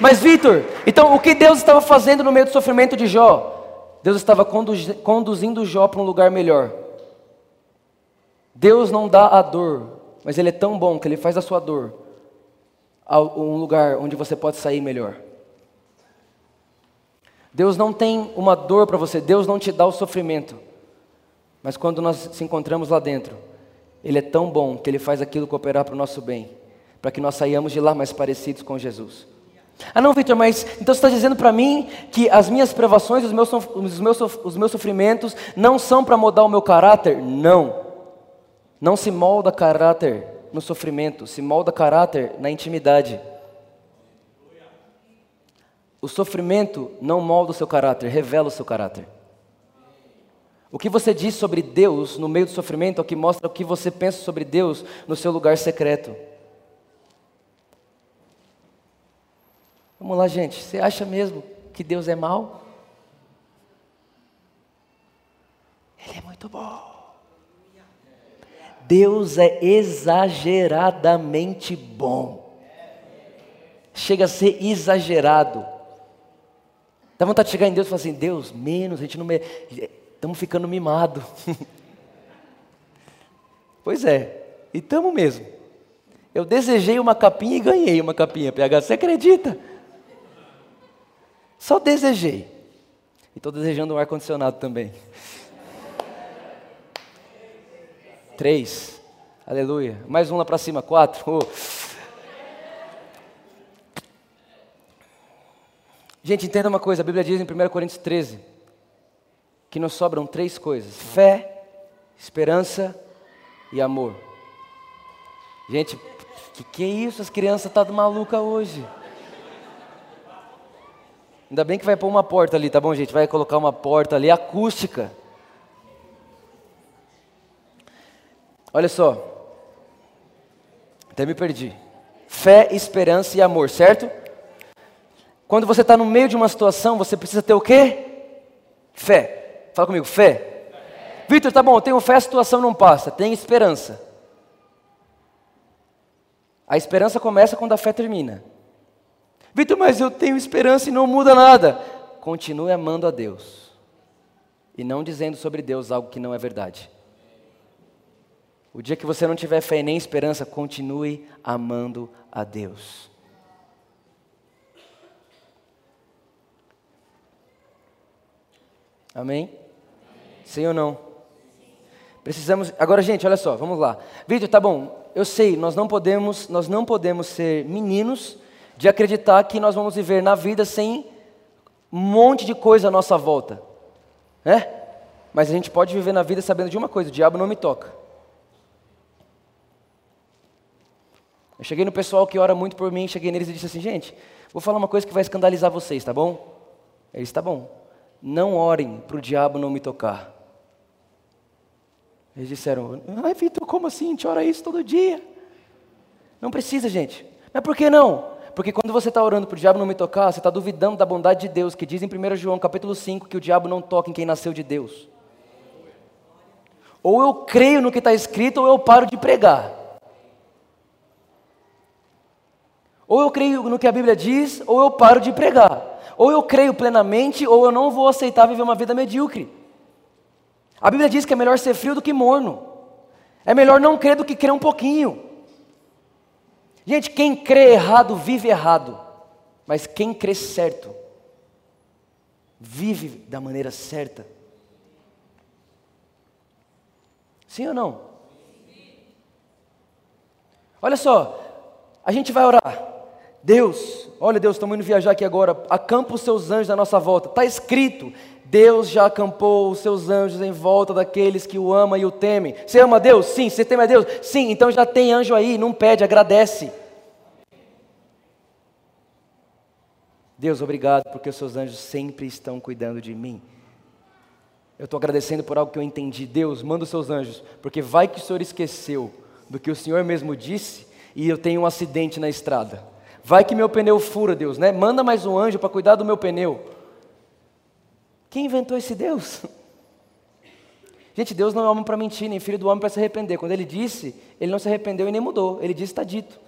Mas, Vitor, então o que Deus estava fazendo no meio do sofrimento de Jó? Deus estava conduzindo Jó para um lugar melhor. Deus não dá a dor, mas Ele é tão bom que Ele faz a sua dor um lugar onde você pode sair melhor. Deus não tem uma dor para você, Deus não te dá o sofrimento. Mas quando nós se encontramos lá dentro, Ele é tão bom que Ele faz aquilo cooperar para o nosso bem, para que nós saiamos de lá mais parecidos com Jesus. Ah, não, Victor, mas então você está dizendo para mim que as minhas provações, os meus, os meus, os meus sofrimentos não são para mudar o meu caráter? Não. Não se molda caráter no sofrimento, se molda caráter na intimidade. O sofrimento não molda o seu caráter, revela o seu caráter. O que você diz sobre Deus no meio do sofrimento é o que mostra o que você pensa sobre Deus no seu lugar secreto. Vamos lá, gente. Você acha mesmo que Deus é mau? Ele é muito bom. Deus é exageradamente bom. Chega a ser exagerado. Dá vontade de chegar em Deus e falar assim: Deus, menos, a gente não. Me... Estamos ficando mimado. pois é, e estamos mesmo. Eu desejei uma capinha e ganhei uma capinha, PH. Você acredita? Só desejei. E estou desejando um ar-condicionado também. Três. Aleluia. Mais um lá para cima. Quatro. Oh. Gente, entenda uma coisa. A Bíblia diz em 1 Coríntios 13 que nos sobram três coisas: fé, esperança e amor. Gente, que que é isso? As crianças estão tá malucas hoje. Ainda bem que vai pôr uma porta ali, tá bom, gente? Vai colocar uma porta ali acústica. Olha só. Até me perdi. Fé, esperança e amor, certo? Quando você está no meio de uma situação, você precisa ter o quê? Fé. Fala comigo, fé. fé. Vitor, tá bom, eu tenho fé, a situação não passa. Tem esperança. A esperança começa quando a fé termina. Vitor, mas eu tenho esperança e não muda nada. Continue amando a Deus. E não dizendo sobre Deus algo que não é verdade. O dia que você não tiver fé nem esperança, continue amando a Deus. Amém? Sim ou não? Precisamos. Agora, gente, olha só, vamos lá. Vídeo, tá bom. Eu sei, nós não podemos, nós não podemos ser meninos de acreditar que nós vamos viver na vida sem um monte de coisa à nossa volta, né? Mas a gente pode viver na vida sabendo de uma coisa: o diabo não me toca. Eu cheguei no pessoal que ora muito por mim, cheguei neles e disse assim: gente, vou falar uma coisa que vai escandalizar vocês, tá bom? Eles, tá bom. Não orem para o diabo não me tocar. Eles disseram: ai, Vitor, como assim? A gente ora isso todo dia. Não precisa, gente. Mas por que não? Porque quando você está orando para o diabo não me tocar, você está duvidando da bondade de Deus, que diz em 1 João capítulo 5 que o diabo não toca em quem nasceu de Deus. Ou eu creio no que está escrito, ou eu paro de pregar. Ou eu creio no que a Bíblia diz, ou eu paro de pregar. Ou eu creio plenamente, ou eu não vou aceitar viver uma vida medíocre. A Bíblia diz que é melhor ser frio do que morno. É melhor não crer do que crer um pouquinho. Gente, quem crê errado vive errado. Mas quem crê certo vive da maneira certa. Sim ou não? Olha só, a gente vai orar. Deus, olha Deus, estamos indo viajar aqui agora, acampa os seus anjos à nossa volta. Está escrito, Deus já acampou os seus anjos em volta daqueles que o amam e o temem. Você ama Deus? Sim. Você teme a Deus? Sim. Então já tem anjo aí, não pede, agradece. Deus, obrigado porque os seus anjos sempre estão cuidando de mim. Eu estou agradecendo por algo que eu entendi. Deus, manda os seus anjos, porque vai que o Senhor esqueceu do que o Senhor mesmo disse e eu tenho um acidente na estrada. Vai que meu pneu fura, Deus, né? Manda mais um anjo para cuidar do meu pneu. Quem inventou esse Deus? Gente, Deus não é homem para mentir, nem filho do homem para se arrepender. Quando ele disse, ele não se arrependeu e nem mudou. Ele disse, está dito.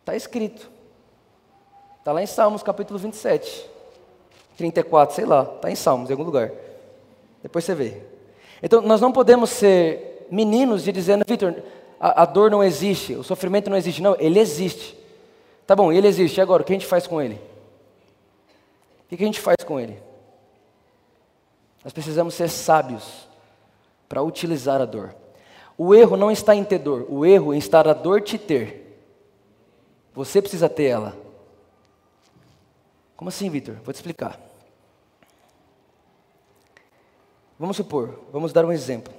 Está escrito. Está lá em Salmos, capítulo 27. 34, sei lá. Está em Salmos, em algum lugar. Depois você vê. Então, nós não podemos ser meninos de dizendo, Vitor, a, a dor não existe, o sofrimento não existe. Não, ele existe. Tá bom, ele existe, e agora? O que a gente faz com ele? O que a gente faz com ele? Nós precisamos ser sábios para utilizar a dor. O erro não está em ter dor, o erro está a dor te ter. Você precisa ter ela. Como assim, Vitor? Vou te explicar. Vamos supor, vamos dar um exemplo.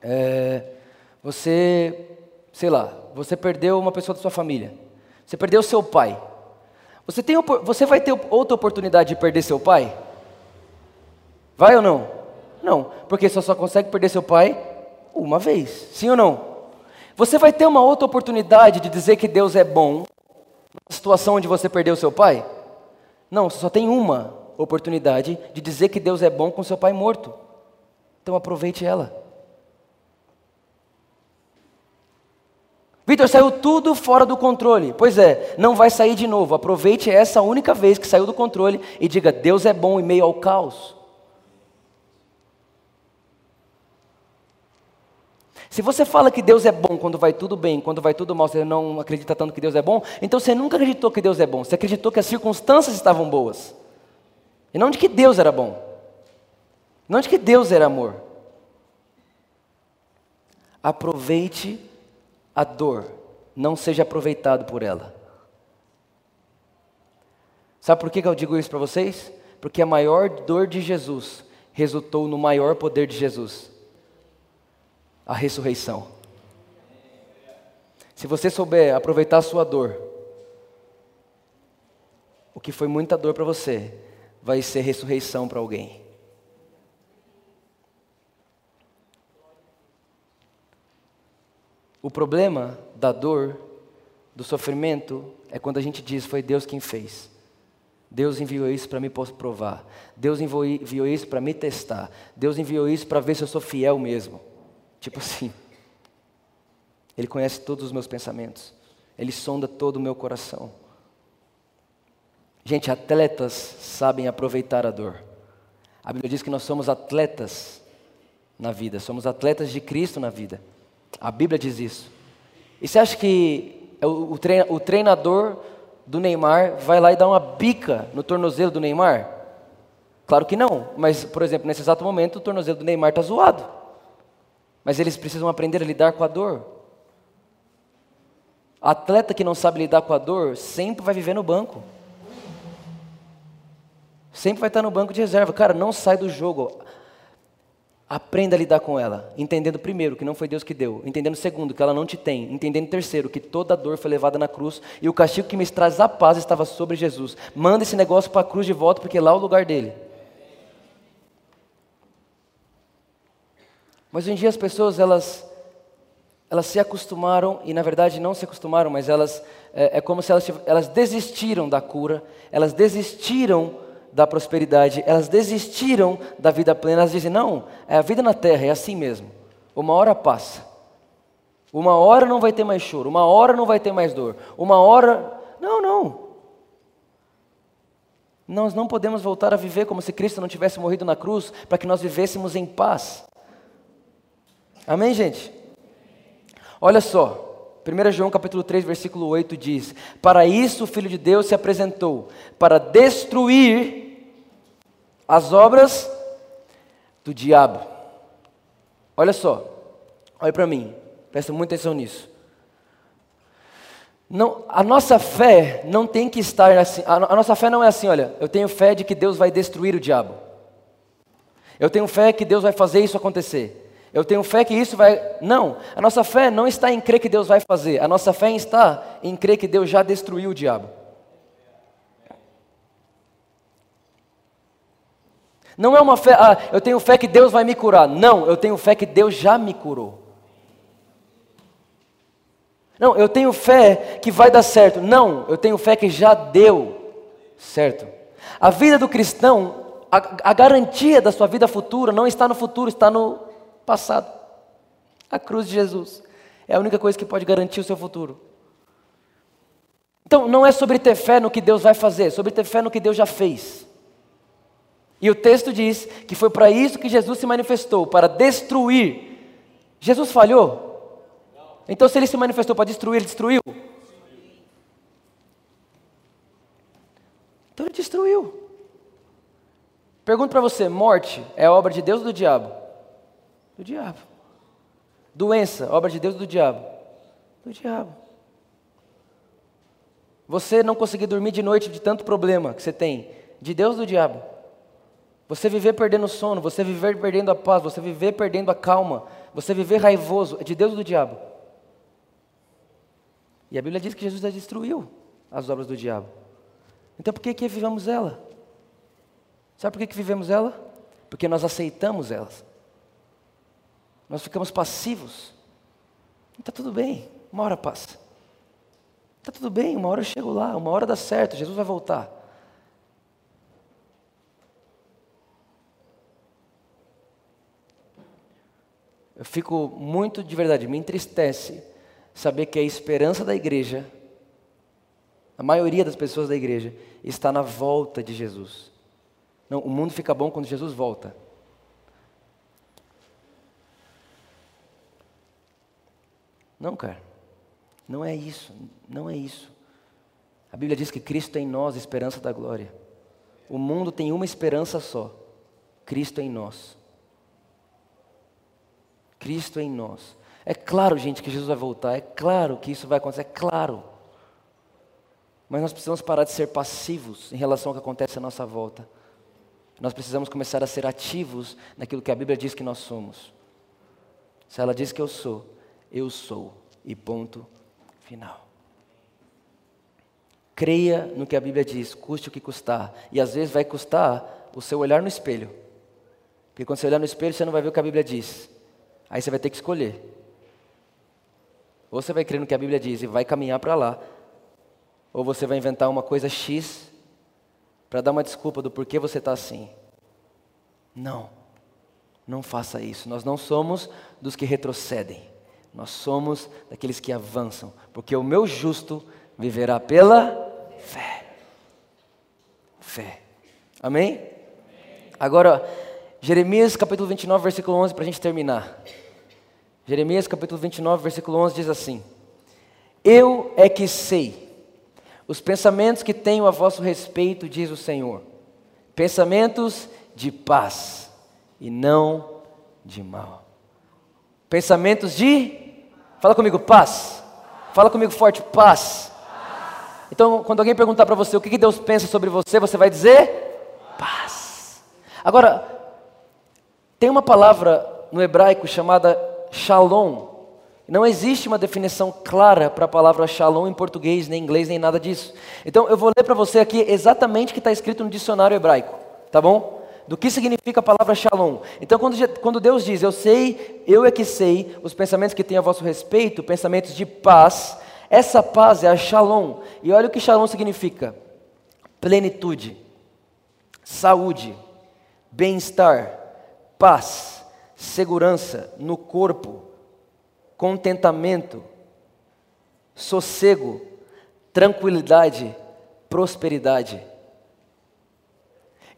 É, você, sei lá, você perdeu uma pessoa da sua família. Você perdeu seu pai. Você, tem, você vai ter outra oportunidade de perder seu pai? Vai ou não? Não, porque você só consegue perder seu pai uma vez. Sim ou não? Você vai ter uma outra oportunidade de dizer que Deus é bom na situação onde você perdeu seu pai? Não, você só tem uma oportunidade de dizer que Deus é bom com seu pai morto. Então aproveite ela. Vitor, saiu tudo fora do controle. Pois é, não vai sair de novo. Aproveite essa única vez que saiu do controle e diga: Deus é bom em meio ao caos. Se você fala que Deus é bom quando vai tudo bem, quando vai tudo mal, você não acredita tanto que Deus é bom, então você nunca acreditou que Deus é bom. Você acreditou que as circunstâncias estavam boas. E não de que Deus era bom. Não de que Deus era amor. Aproveite a dor, não seja aproveitado por ela. Sabe por que eu digo isso para vocês? Porque a maior dor de Jesus resultou no maior poder de Jesus a ressurreição. Se você souber aproveitar a sua dor, o que foi muita dor para você, vai ser ressurreição para alguém. O problema da dor, do sofrimento, é quando a gente diz foi Deus quem fez. Deus enviou isso para me provar. Deus enviou isso para me testar. Deus enviou isso para ver se eu sou fiel mesmo. Tipo assim. Ele conhece todos os meus pensamentos. Ele sonda todo o meu coração. Gente, atletas sabem aproveitar a dor. A Bíblia diz que nós somos atletas na vida, somos atletas de Cristo na vida. A Bíblia diz isso. E você acha que o treinador do Neymar vai lá e dá uma bica no tornozelo do Neymar? Claro que não, mas, por exemplo, nesse exato momento o tornozelo do Neymar está zoado. Mas eles precisam aprender a lidar com a dor. Atleta que não sabe lidar com a dor sempre vai viver no banco. Sempre vai estar no banco de reserva. Cara, não sai do jogo. Aprenda a lidar com ela, entendendo primeiro que não foi Deus que deu, entendendo segundo que ela não te tem, entendendo terceiro que toda dor foi levada na cruz e o castigo que me traz a paz estava sobre Jesus. Manda esse negócio para a cruz de volta porque lá é o lugar dele. Mas hoje em dia as pessoas elas elas se acostumaram e na verdade não se acostumaram, mas elas é, é como se elas, elas desistiram da cura, elas desistiram da prosperidade, elas desistiram da vida plena, elas dizem, não, é a vida na terra, é assim mesmo. Uma hora passa. Uma hora não vai ter mais choro, uma hora não vai ter mais dor, uma hora. Não, não. Nós não podemos voltar a viver como se Cristo não tivesse morrido na cruz para que nós vivêssemos em paz. Amém, gente? Olha só. 1 João capítulo 3, versículo 8 diz: Para isso o Filho de Deus se apresentou, para destruir as obras do diabo. Olha só, olha para mim, presta muita atenção nisso. Não, a nossa fé não tem que estar assim, a, a nossa fé não é assim, olha, eu tenho fé de que Deus vai destruir o diabo. Eu tenho fé que Deus vai fazer isso acontecer. Eu tenho fé que isso vai. Não, a nossa fé não está em crer que Deus vai fazer, a nossa fé está em crer que Deus já destruiu o diabo. Não é uma fé, ah, eu tenho fé que Deus vai me curar. Não, eu tenho fé que Deus já me curou. Não, eu tenho fé que vai dar certo. Não, eu tenho fé que já deu certo. A vida do cristão, a, a garantia da sua vida futura não está no futuro, está no passado. A cruz de Jesus é a única coisa que pode garantir o seu futuro. Então, não é sobre ter fé no que Deus vai fazer, é sobre ter fé no que Deus já fez. E o texto diz que foi para isso que Jesus se manifestou para destruir. Jesus falhou? Então, se ele se manifestou para destruir, ele destruiu? Então, ele destruiu. Pergunto para você: morte é obra de Deus ou do diabo? Do diabo. Doença, obra de Deus ou do diabo? Do diabo. Você não conseguir dormir de noite de tanto problema que você tem, de Deus ou do diabo? Você viver perdendo o sono, você viver perdendo a paz, você viver perdendo a calma, você viver raivoso, é de Deus ou do diabo? E a Bíblia diz que Jesus já destruiu as obras do diabo. Então por que que vivemos ela? Sabe por que que vivemos ela? porque nós aceitamos elas. Nós ficamos passivos. Está tudo bem, uma hora passa. Está tudo bem, uma hora eu chego lá, uma hora dá certo, Jesus vai voltar. Eu fico muito, de verdade, me entristece saber que a esperança da igreja, a maioria das pessoas da igreja, está na volta de Jesus. Não, o mundo fica bom quando Jesus volta. Não, cara. Não é isso. Não é isso. A Bíblia diz que Cristo é em nós, esperança da glória. O mundo tem uma esperança só: Cristo é em nós. Cristo em nós. É claro, gente, que Jesus vai voltar. É claro que isso vai acontecer. É claro. Mas nós precisamos parar de ser passivos em relação ao que acontece à nossa volta. Nós precisamos começar a ser ativos naquilo que a Bíblia diz que nós somos. Se ela diz que eu sou, eu sou. E ponto final. Creia no que a Bíblia diz, custe o que custar. E às vezes vai custar o seu olhar no espelho. Porque quando você olhar no espelho, você não vai ver o que a Bíblia diz. Aí você vai ter que escolher. Ou você vai crer no que a Bíblia diz e vai caminhar para lá, ou você vai inventar uma coisa X para dar uma desculpa do porquê você está assim. Não, não faça isso. Nós não somos dos que retrocedem, nós somos daqueles que avançam, porque o meu justo viverá pela fé. Fé. Amém? Agora, Jeremias capítulo 29, versículo 11, para a gente terminar. Jeremias capítulo 29, versículo 11 diz assim: Eu é que sei os pensamentos que tenho a vosso respeito, diz o Senhor, pensamentos de paz e não de mal. Pensamentos de. Fala comigo, paz. Fala comigo forte, paz. Então, quando alguém perguntar para você o que Deus pensa sobre você, você vai dizer paz. Agora, tem uma palavra no hebraico chamada shalom, não existe uma definição clara para a palavra shalom em português, nem em inglês, nem nada disso. Então eu vou ler para você aqui exatamente o que está escrito no dicionário hebraico, tá bom? Do que significa a palavra shalom. Então quando, Deus diz, eu sei, eu é que sei, os pensamentos que tenho a vosso respeito, pensamentos de paz, essa paz é a shalom. E olha o que shalom significa: plenitude, saúde, bem-estar, paz, segurança no corpo contentamento, sossego, tranquilidade, prosperidade.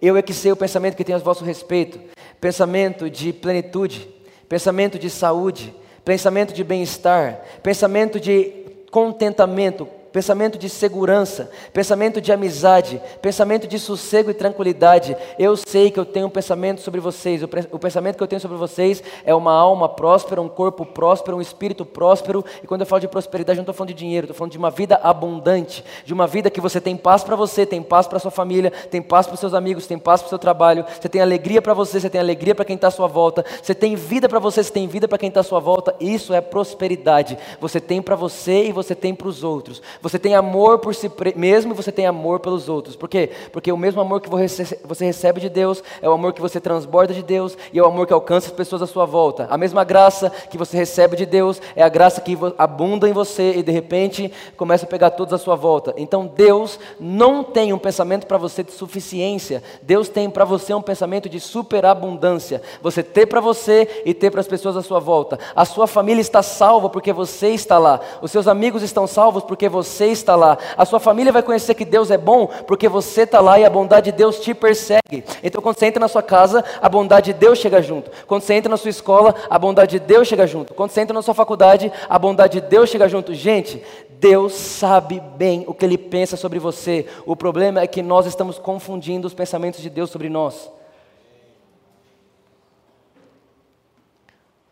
Eu é que sei o pensamento que tenho a vosso respeito, pensamento de plenitude, pensamento de saúde, pensamento de bem-estar, pensamento de contentamento, pensamento de segurança, pensamento de amizade, pensamento de sossego e tranquilidade. Eu sei que eu tenho um pensamento sobre vocês. O pensamento que eu tenho sobre vocês é uma alma próspera, um corpo próspero, um espírito próspero. E quando eu falo de prosperidade, não estou falando de dinheiro, estou falando de uma vida abundante, de uma vida que você tem paz para você, tem paz para sua família, tem paz para seus amigos, tem paz para seu trabalho, você tem alegria para você, você tem alegria para quem está à sua volta, você tem vida para você, você tem vida para quem está à sua volta. Isso é prosperidade. Você tem para você e você tem para os outros. Você tem amor por si mesmo e você tem amor pelos outros. Por quê? Porque o mesmo amor que você recebe de Deus é o amor que você transborda de Deus e é o amor que alcança as pessoas à sua volta. A mesma graça que você recebe de Deus é a graça que abunda em você e de repente começa a pegar todos à sua volta. Então Deus não tem um pensamento para você de suficiência. Deus tem para você um pensamento de superabundância. Você ter para você e ter para as pessoas à sua volta. A sua família está salva porque você está lá. Os seus amigos estão salvos porque você está lá. A sua família vai conhecer que Deus é bom porque você está lá e a bondade de Deus te persegue. Então, quando você entra na sua casa, a bondade de Deus chega junto. Quando você entra na sua escola, a bondade de Deus chega junto. Quando você entra na sua faculdade, a bondade de Deus chega junto. Gente, Deus sabe bem o que Ele pensa sobre você. O problema é que nós estamos confundindo os pensamentos de Deus sobre nós.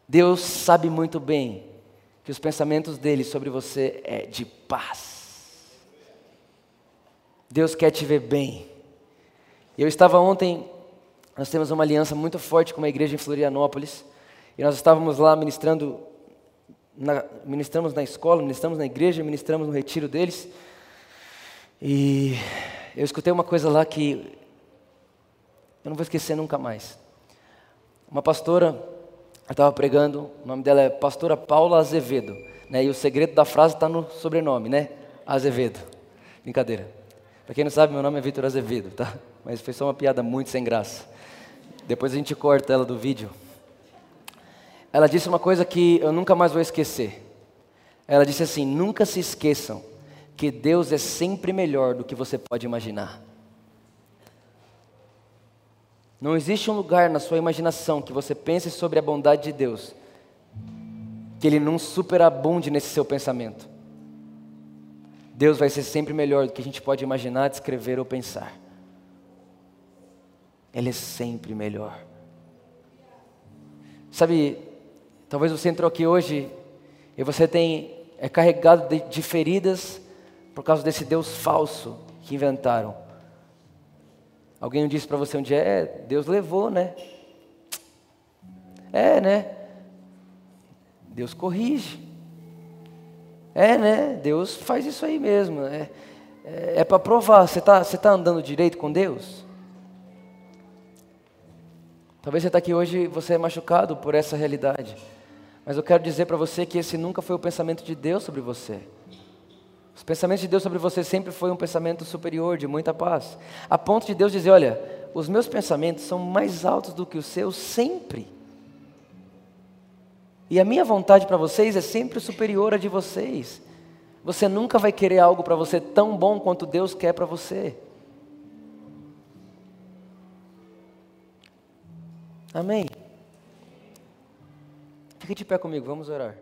Deus sabe muito bem que os pensamentos dele sobre você é de paz. Deus quer te ver bem. Eu estava ontem, nós temos uma aliança muito forte com uma igreja em Florianópolis, e nós estávamos lá ministrando, na, ministramos na escola, ministramos na igreja, ministramos no retiro deles, e eu escutei uma coisa lá que eu não vou esquecer nunca mais. Uma pastora, estava pregando, o nome dela é Pastora Paula Azevedo. Né? E o segredo da frase está no sobrenome, né? Azevedo. Brincadeira. Para quem não sabe, meu nome é Vitor Azevedo, tá? Mas foi só uma piada muito sem graça. Depois a gente corta ela do vídeo. Ela disse uma coisa que eu nunca mais vou esquecer. Ela disse assim: nunca se esqueçam que Deus é sempre melhor do que você pode imaginar. Não existe um lugar na sua imaginação que você pense sobre a bondade de Deus que ele não superabunde nesse seu pensamento. Deus vai ser sempre melhor do que a gente pode imaginar, descrever ou pensar. Ele é sempre melhor. Sabe, talvez você entrou aqui hoje e você tem é carregado de, de feridas por causa desse Deus falso que inventaram. Alguém disse para você um dia, é, Deus levou, né? É, né? Deus corrige. É, né? Deus faz isso aí mesmo. É, é, é para provar. Você está você tá andando direito com Deus? Talvez você está aqui hoje você é machucado por essa realidade. Mas eu quero dizer para você que esse nunca foi o pensamento de Deus sobre você. Os pensamentos de Deus sobre você sempre foi um pensamento superior, de muita paz. A ponto de Deus dizer: Olha, os meus pensamentos são mais altos do que os seus sempre. E a minha vontade para vocês é sempre superior à de vocês. Você nunca vai querer algo para você tão bom quanto Deus quer para você. Amém? Fique de pé comigo, vamos orar.